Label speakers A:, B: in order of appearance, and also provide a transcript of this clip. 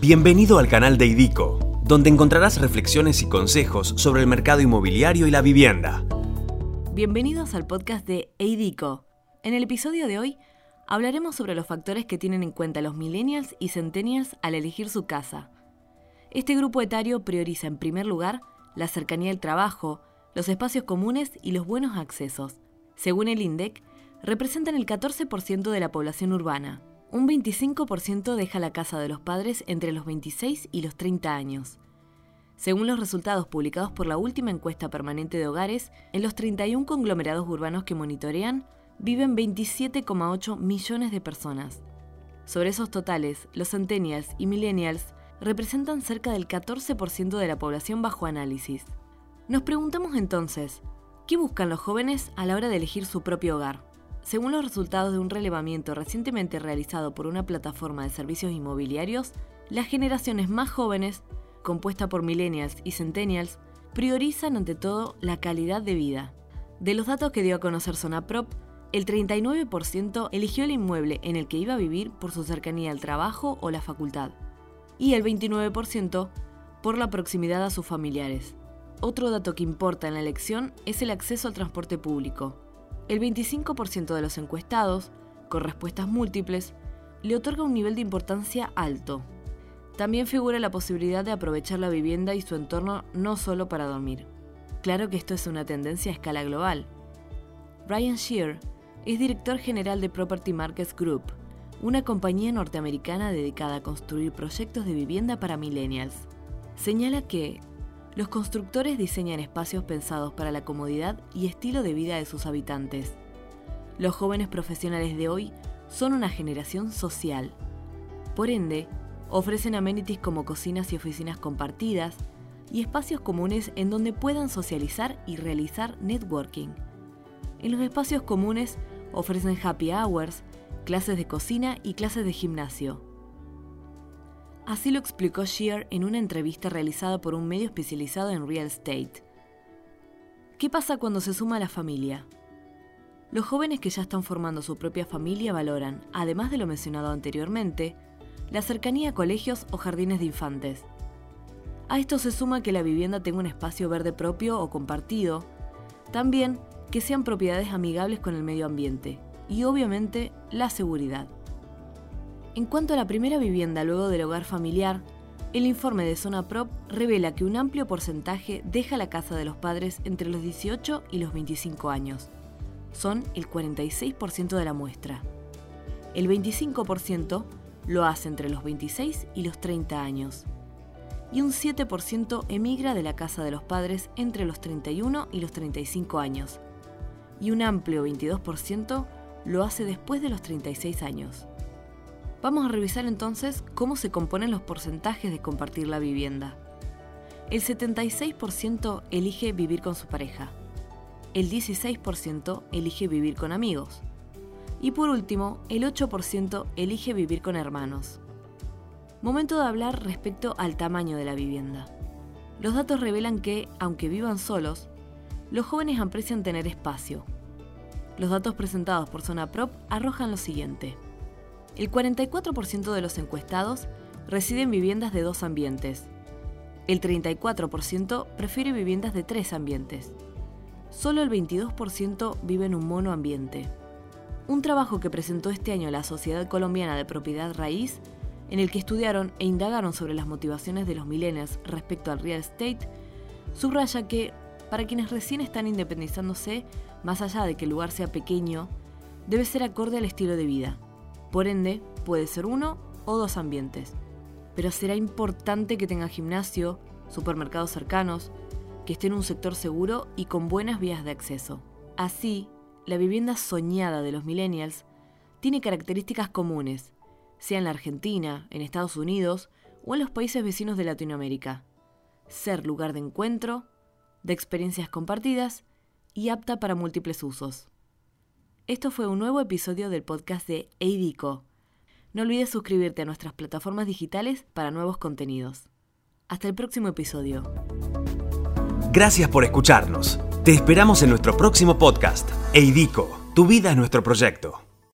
A: Bienvenido al canal de IDICO, donde encontrarás reflexiones y consejos sobre el mercado inmobiliario y la vivienda.
B: Bienvenidos al podcast de EIDICO. En el episodio de hoy hablaremos sobre los factores que tienen en cuenta los millennials y centennials al elegir su casa. Este grupo etario prioriza en primer lugar la cercanía al trabajo, los espacios comunes y los buenos accesos. Según el INDEC, representan el 14% de la población urbana. Un 25% deja la casa de los padres entre los 26 y los 30 años. Según los resultados publicados por la última encuesta permanente de hogares, en los 31 conglomerados urbanos que monitorean, viven 27,8 millones de personas. Sobre esos totales, los centennials y millennials representan cerca del 14% de la población bajo análisis. Nos preguntamos entonces, ¿qué buscan los jóvenes a la hora de elegir su propio hogar? Según los resultados de un relevamiento recientemente realizado por una plataforma de servicios inmobiliarios, las generaciones más jóvenes, compuesta por millennials y centennials, priorizan ante todo la calidad de vida. De los datos que dio a conocer Sonaprop, el 39% eligió el inmueble en el que iba a vivir por su cercanía al trabajo o la facultad, y el 29% por la proximidad a sus familiares. Otro dato que importa en la elección es el acceso al transporte público, el 25% de los encuestados, con respuestas múltiples, le otorga un nivel de importancia alto. También figura la posibilidad de aprovechar la vivienda y su entorno no solo para dormir. Claro que esto es una tendencia a escala global. Brian Shear es director general de Property Markets Group, una compañía norteamericana dedicada a construir proyectos de vivienda para millennials. Señala que los constructores diseñan espacios pensados para la comodidad y estilo de vida de sus habitantes. Los jóvenes profesionales de hoy son una generación social. Por ende, ofrecen amenities como cocinas y oficinas compartidas y espacios comunes en donde puedan socializar y realizar networking. En los espacios comunes ofrecen happy hours, clases de cocina y clases de gimnasio. Así lo explicó Shear en una entrevista realizada por un medio especializado en real estate. ¿Qué pasa cuando se suma la familia? Los jóvenes que ya están formando su propia familia valoran, además de lo mencionado anteriormente, la cercanía a colegios o jardines de infantes. A esto se suma que la vivienda tenga un espacio verde propio o compartido, también que sean propiedades amigables con el medio ambiente y obviamente la seguridad. En cuanto a la primera vivienda luego del hogar familiar, el informe de Zona Prop revela que un amplio porcentaje deja la casa de los padres entre los 18 y los 25 años. Son el 46% de la muestra. El 25% lo hace entre los 26 y los 30 años. Y un 7% emigra de la casa de los padres entre los 31 y los 35 años. Y un amplio 22% lo hace después de los 36 años. Vamos a revisar entonces cómo se componen los porcentajes de compartir la vivienda. El 76% elige vivir con su pareja. El 16% elige vivir con amigos. Y por último, el 8% elige vivir con hermanos. Momento de hablar respecto al tamaño de la vivienda. Los datos revelan que, aunque vivan solos, los jóvenes aprecian tener espacio. Los datos presentados por Zona Prop arrojan lo siguiente. El 44% de los encuestados reside en viviendas de dos ambientes. El 34% prefiere viviendas de tres ambientes. Solo el 22% vive en un monoambiente. Un trabajo que presentó este año la Sociedad Colombiana de Propiedad Raíz, en el que estudiaron e indagaron sobre las motivaciones de los millennials respecto al real estate, subraya que, para quienes recién están independizándose, más allá de que el lugar sea pequeño, debe ser acorde al estilo de vida. Por ende, puede ser uno o dos ambientes. Pero será importante que tenga gimnasio, supermercados cercanos, que esté en un sector seguro y con buenas vías de acceso. Así, la vivienda soñada de los millennials tiene características comunes, sea en la Argentina, en Estados Unidos o en los países vecinos de Latinoamérica. Ser lugar de encuentro, de experiencias compartidas y apta para múltiples usos. Esto fue un nuevo episodio del podcast de Eidico. No olvides suscribirte a nuestras plataformas digitales para nuevos contenidos. Hasta el próximo episodio.
A: Gracias por escucharnos. Te esperamos en nuestro próximo podcast. Eidico, tu vida es nuestro proyecto.